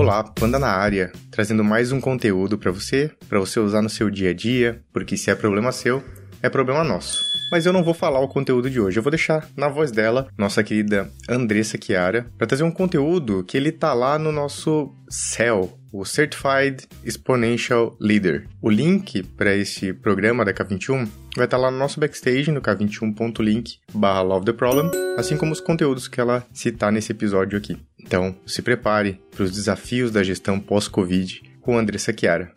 Olá, Panda na área, trazendo mais um conteúdo para você, para você usar no seu dia a dia, porque se é problema seu, é problema nosso. Mas eu não vou falar o conteúdo de hoje, eu vou deixar na voz dela, nossa querida Andressa Chiara, para trazer um conteúdo que ele tá lá no nosso CEL, o Certified Exponential Leader. O link para esse programa da K21 vai estar lá no nosso backstage no k21.link barra Love the Problem, assim como os conteúdos que ela citar nesse episódio aqui. Então, se prepare para os desafios da gestão pós-Covid com Andressa Chiara.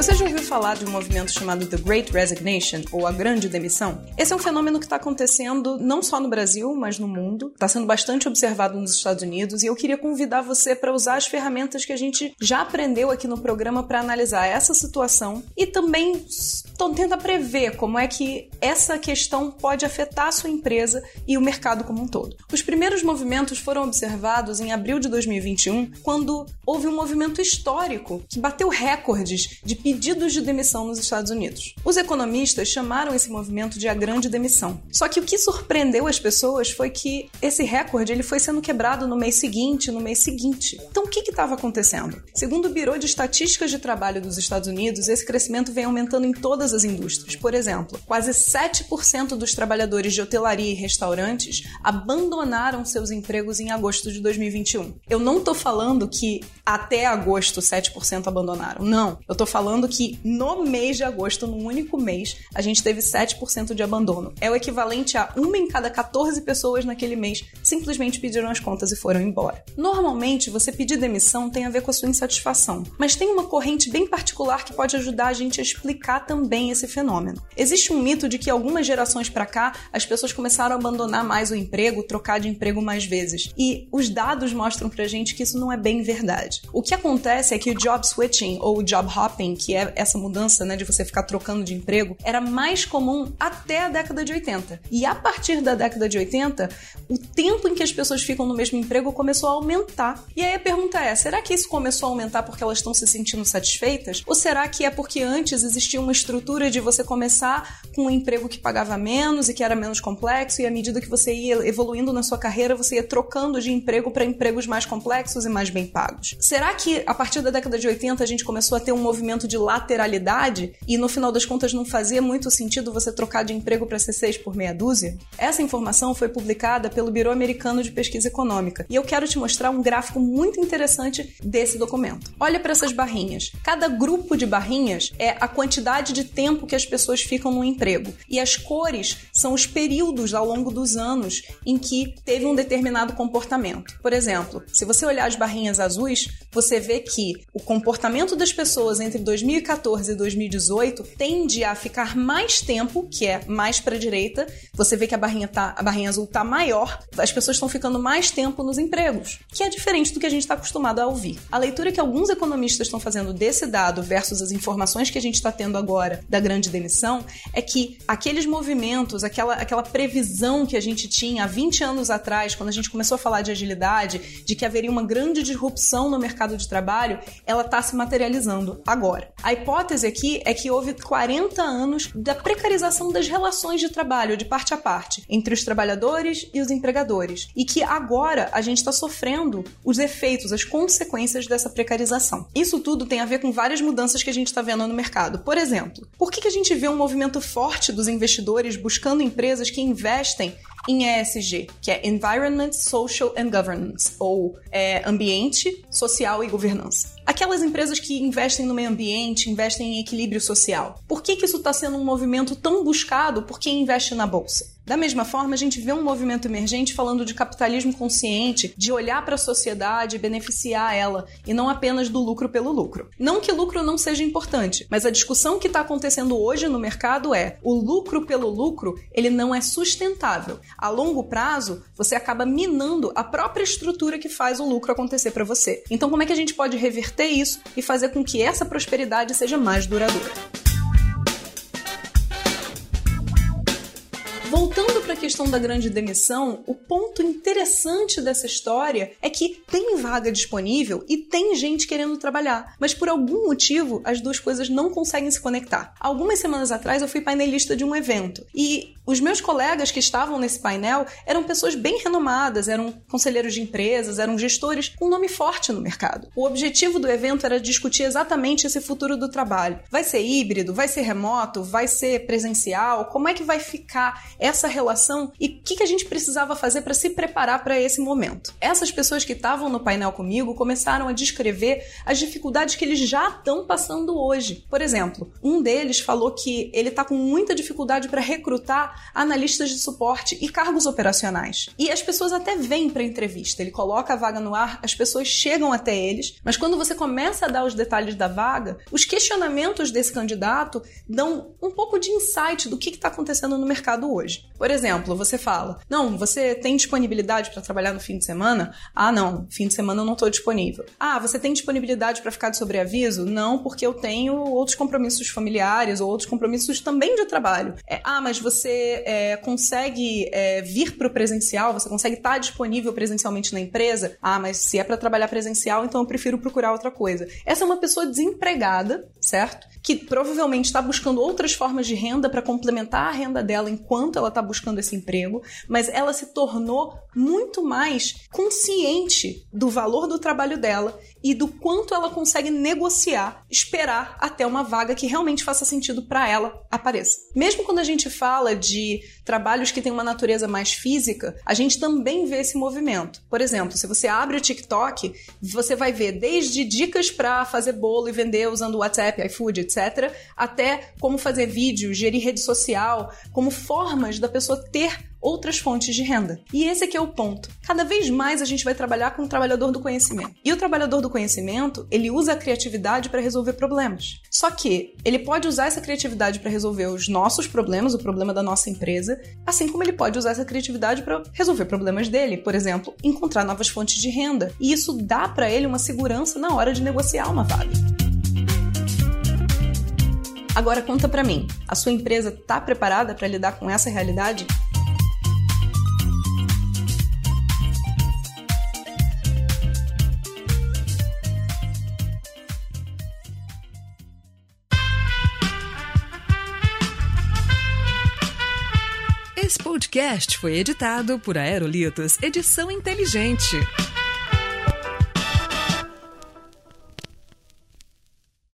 Você já ouviu falar de um movimento chamado The Great Resignation, ou a Grande Demissão? Esse é um fenômeno que está acontecendo não só no Brasil, mas no mundo. Está sendo bastante observado nos Estados Unidos e eu queria convidar você para usar as ferramentas que a gente já aprendeu aqui no programa para analisar essa situação e também tenta prever como é que essa questão pode afetar a sua empresa e o mercado como um todo. Os primeiros movimentos foram observados em abril de 2021, quando houve um movimento histórico que bateu recordes de pedidos de demissão nos Estados Unidos. Os economistas chamaram esse movimento de a grande demissão. Só que o que surpreendeu as pessoas foi que esse recorde ele foi sendo quebrado no mês seguinte, no mês seguinte. Então o que estava acontecendo? Segundo o Bureau de Estatísticas de Trabalho dos Estados Unidos, esse crescimento vem aumentando em todas as indústrias. Por exemplo, quase 7% dos trabalhadores de hotelaria e restaurantes abandonaram seus empregos em agosto de 2021. Eu não estou falando que até agosto 7% abandonaram. Não, eu estou falando falando que no mês de agosto, num único mês, a gente teve 7% de abandono. É o equivalente a uma em cada 14 pessoas naquele mês simplesmente pediram as contas e foram embora. Normalmente, você pedir demissão tem a ver com a sua insatisfação, mas tem uma corrente bem particular que pode ajudar a gente a explicar também esse fenômeno. Existe um mito de que algumas gerações para cá as pessoas começaram a abandonar mais o emprego, trocar de emprego mais vezes. E os dados mostram pra gente que isso não é bem verdade. O que acontece é que o job switching ou job hopping, que é essa mudança, né, de você ficar trocando de emprego, era mais comum até a década de 80. E a partir da década de 80, o tempo em que as pessoas ficam no mesmo emprego começou a aumentar. E aí a pergunta é: será que isso começou a aumentar porque elas estão se sentindo satisfeitas? Ou será que é porque antes existia uma estrutura de você começar com um emprego que pagava menos e que era menos complexo, e à medida que você ia evoluindo na sua carreira, você ia trocando de emprego para empregos mais complexos e mais bem pagos? Será que a partir da década de 80 a gente começou a ter um movimento de lateralidade e no final das contas não fazia muito sentido você trocar de emprego para ser seis por meia dúzia? Essa informação foi publicada pelo Bureau Americano de Pesquisa Econômica e eu quero te mostrar um gráfico muito interessante desse documento. Olha para essas barrinhas. Cada grupo de barrinhas é a quantidade de tempo que as pessoas ficam no emprego e as cores são os períodos ao longo dos anos em que teve um determinado comportamento. Por exemplo, se você olhar as barrinhas azuis, você vê que o comportamento das pessoas entre 2014 2014 e 2018 tende a ficar mais tempo, que é mais para a direita. Você vê que a barrinha, tá, a barrinha azul tá maior, as pessoas estão ficando mais tempo nos empregos, que é diferente do que a gente está acostumado a ouvir. A leitura que alguns economistas estão fazendo desse dado versus as informações que a gente está tendo agora da grande demissão é que aqueles movimentos, aquela, aquela previsão que a gente tinha há 20 anos atrás, quando a gente começou a falar de agilidade, de que haveria uma grande disrupção no mercado de trabalho, ela está se materializando agora. A hipótese aqui é que houve 40 anos da precarização das relações de trabalho de parte a parte entre os trabalhadores e os empregadores e que agora a gente está sofrendo os efeitos, as consequências dessa precarização. Isso tudo tem a ver com várias mudanças que a gente está vendo no mercado. Por exemplo, por que, que a gente vê um movimento forte dos investidores buscando empresas que investem em ESG, que é Environment, Social and Governance, ou é, Ambiente, Social e Governança. Aquelas empresas que investem no meio ambiente, investem em equilíbrio social. Por que, que isso está sendo um movimento tão buscado por quem investe na bolsa? Da mesma forma, a gente vê um movimento emergente falando de capitalismo consciente, de olhar para a sociedade e beneficiar ela, e não apenas do lucro pelo lucro. Não que lucro não seja importante, mas a discussão que está acontecendo hoje no mercado é: o lucro pelo lucro, ele não é sustentável. A longo prazo, você acaba minando a própria estrutura que faz o lucro acontecer para você. Então, como é que a gente pode reverter isso e fazer com que essa prosperidade seja mais duradoura? Voltando para a questão da grande demissão, o ponto interessante dessa história é que tem vaga disponível e tem gente querendo trabalhar, mas por algum motivo as duas coisas não conseguem se conectar. Algumas semanas atrás eu fui painelista de um evento e os meus colegas que estavam nesse painel eram pessoas bem renomadas, eram conselheiros de empresas, eram gestores com nome forte no mercado. O objetivo do evento era discutir exatamente esse futuro do trabalho. Vai ser híbrido? Vai ser remoto? Vai ser presencial? Como é que vai ficar essa relação e o que, que a gente precisava fazer para se preparar para esse momento. Essas pessoas que estavam no painel comigo começaram a descrever as dificuldades que eles já estão passando hoje. Por exemplo, um deles falou que ele está com muita dificuldade para recrutar analistas de suporte e cargos operacionais. E as pessoas até vêm para a entrevista, ele coloca a vaga no ar, as pessoas chegam até eles, mas quando você começa a dar os detalhes da vaga, os questionamentos desse candidato dão um pouco de insight do que está acontecendo no mercado hoje hoje. Por exemplo, você fala: Não, você tem disponibilidade para trabalhar no fim de semana? Ah, não, fim de semana eu não estou disponível. Ah, você tem disponibilidade para ficar de sobreaviso? Não, porque eu tenho outros compromissos familiares ou outros compromissos também de trabalho. É, ah, mas você é, consegue é, vir para o presencial? Você consegue estar tá disponível presencialmente na empresa? Ah, mas se é para trabalhar presencial, então eu prefiro procurar outra coisa. Essa é uma pessoa desempregada, certo? Que provavelmente está buscando outras formas de renda para complementar a renda dela enquanto ela está buscando esse emprego, mas ela se tornou muito mais consciente do valor do trabalho dela e do quanto ela consegue negociar, esperar até uma vaga que realmente faça sentido para ela apareça. Mesmo quando a gente fala de trabalhos que têm uma natureza mais física, a gente também vê esse movimento. Por exemplo, se você abre o TikTok, você vai ver desde dicas para fazer bolo e vender usando WhatsApp, iFood, etc, até como fazer vídeo, gerir rede social, como formas da pessoa ter outras fontes de renda. E esse aqui é o ponto. Cada vez mais a gente vai trabalhar com o trabalhador do conhecimento. E o trabalhador do conhecimento, ele usa a criatividade para resolver problemas. Só que ele pode usar essa criatividade para resolver os nossos problemas, o problema da nossa empresa, assim como ele pode usar essa criatividade para resolver problemas dele, por exemplo, encontrar novas fontes de renda. E isso dá para ele uma segurança na hora de negociar uma vaga. Agora conta para mim, a sua empresa está preparada para lidar com essa realidade? Esse podcast foi editado por Aerolitos Edição Inteligente.